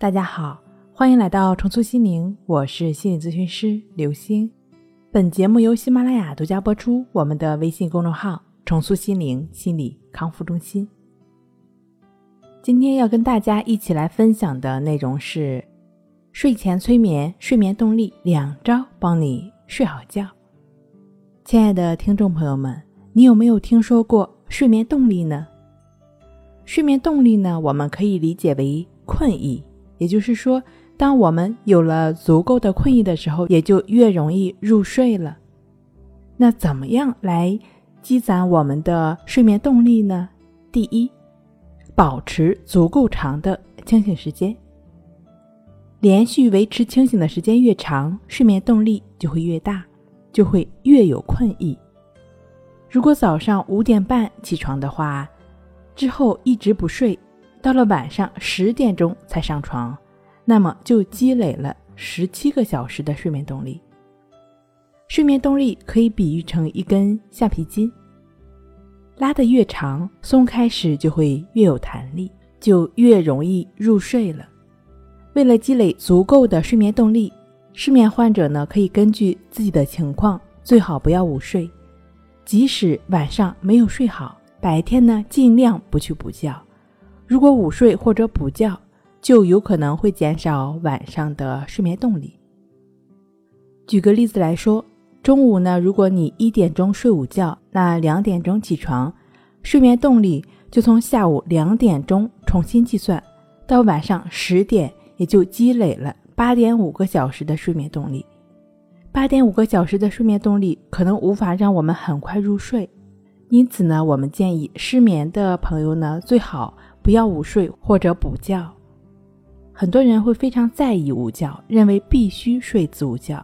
大家好，欢迎来到重塑心灵，我是心理咨询师刘星。本节目由喜马拉雅独家播出。我们的微信公众号“重塑心灵心理康复中心”。今天要跟大家一起来分享的内容是睡前催眠、睡眠动力两招，帮你睡好觉。亲爱的听众朋友们，你有没有听说过睡眠动力呢？睡眠动力呢，我们可以理解为困意。也就是说，当我们有了足够的困意的时候，也就越容易入睡了。那怎么样来积攒我们的睡眠动力呢？第一，保持足够长的清醒时间。连续维持清醒的时间越长，睡眠动力就会越大，就会越有困意。如果早上五点半起床的话，之后一直不睡。到了晚上十点钟才上床，那么就积累了十七个小时的睡眠动力。睡眠动力可以比喻成一根橡皮筋，拉得越长，松开时就会越有弹力，就越容易入睡了。为了积累足够的睡眠动力，失眠患者呢可以根据自己的情况，最好不要午睡，即使晚上没有睡好，白天呢尽量不去补觉。如果午睡或者补觉，就有可能会减少晚上的睡眠动力。举个例子来说，中午呢，如果你一点钟睡午觉，那两点钟起床，睡眠动力就从下午两点钟重新计算，到晚上十点，也就积累了八点五个小时的睡眠动力。八点五个小时的睡眠动力可能无法让我们很快入睡，因此呢，我们建议失眠的朋友呢，最好。不要午睡或者补觉，很多人会非常在意午觉，认为必须睡子午觉。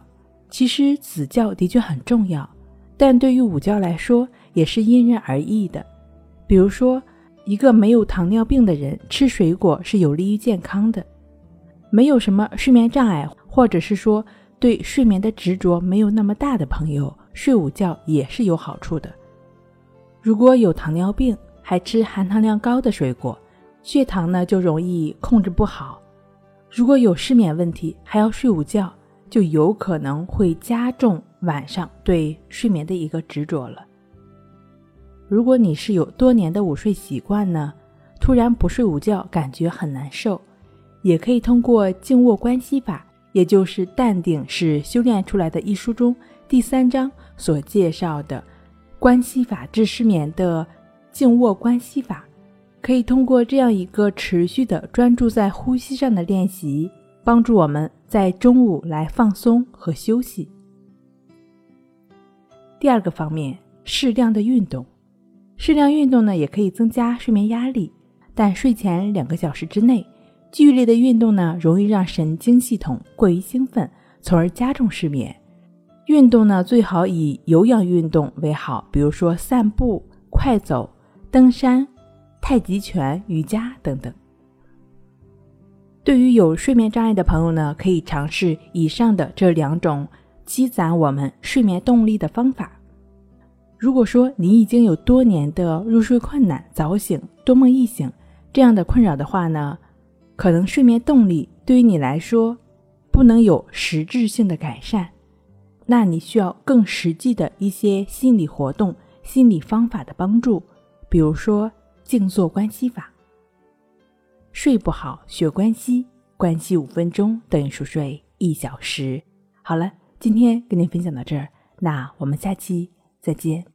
其实子觉的确很重要，但对于午觉来说也是因人而异的。比如说，一个没有糖尿病的人吃水果是有利于健康的；没有什么睡眠障碍，或者是说对睡眠的执着没有那么大的朋友，睡午觉也是有好处的。如果有糖尿病，还吃含糖量高的水果。血糖呢就容易控制不好，如果有失眠问题，还要睡午觉，就有可能会加重晚上对睡眠的一个执着了。如果你是有多年的午睡习惯呢，突然不睡午觉，感觉很难受，也可以通过静卧关系法，也就是《淡定是修炼出来的》一书中第三章所介绍的关系法治失眠的静卧关系法。可以通过这样一个持续的专注在呼吸上的练习，帮助我们在中午来放松和休息。第二个方面，适量的运动，适量运动呢也可以增加睡眠压力，但睡前两个小时之内，剧烈的运动呢容易让神经系统过于兴奋，从而加重失眠。运动呢最好以有氧运动为好，比如说散步、快走、登山。太极拳、瑜伽等等。对于有睡眠障碍的朋友呢，可以尝试以上的这两种积攒我们睡眠动力的方法。如果说你已经有多年的入睡困难、早醒、多梦易醒这样的困扰的话呢，可能睡眠动力对于你来说不能有实质性的改善，那你需要更实际的一些心理活动、心理方法的帮助，比如说。静坐观息法，睡不好学关息，关息五分钟等于熟睡一小时。好了，今天跟您分享到这儿，那我们下期再见。